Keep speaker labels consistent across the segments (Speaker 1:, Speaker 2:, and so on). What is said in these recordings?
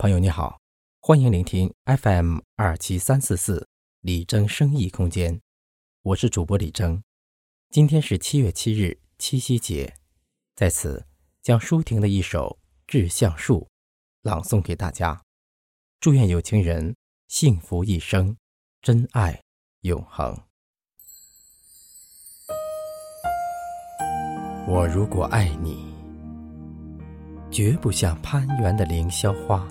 Speaker 1: 朋友你好，欢迎聆听 FM 二七三四四李征生意空间，我是主播李征。今天是七月七日，七夕节，在此将舒婷的一首《致橡树》朗诵给大家，祝愿有情人幸福一生，真爱永恒。我如果爱你，绝不像攀援的凌霄花。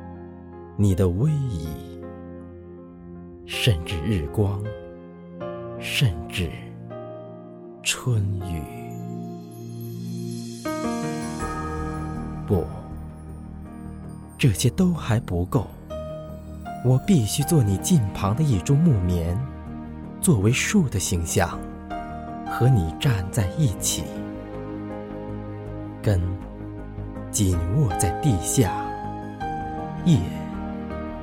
Speaker 1: 你的威仪，甚至日光，甚至春雨。不，这些都还不够。我必须做你近旁的一株木棉，作为树的形象，和你站在一起，根紧握在地下，叶。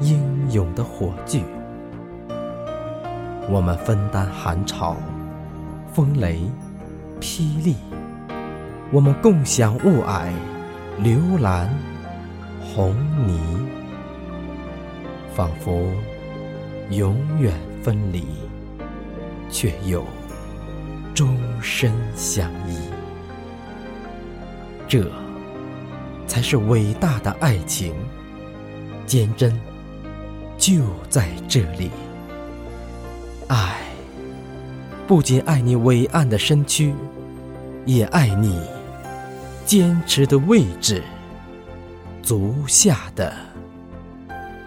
Speaker 1: 英勇的火炬，我们分担寒潮、风雷、霹雳；我们共享雾霭、流岚、红霓，仿佛永远分离，却又终身相依。这才是伟大的爱情，坚贞。就在这里，爱不仅爱你伟岸的身躯，也爱你坚持的位置，足下的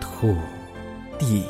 Speaker 1: 土地。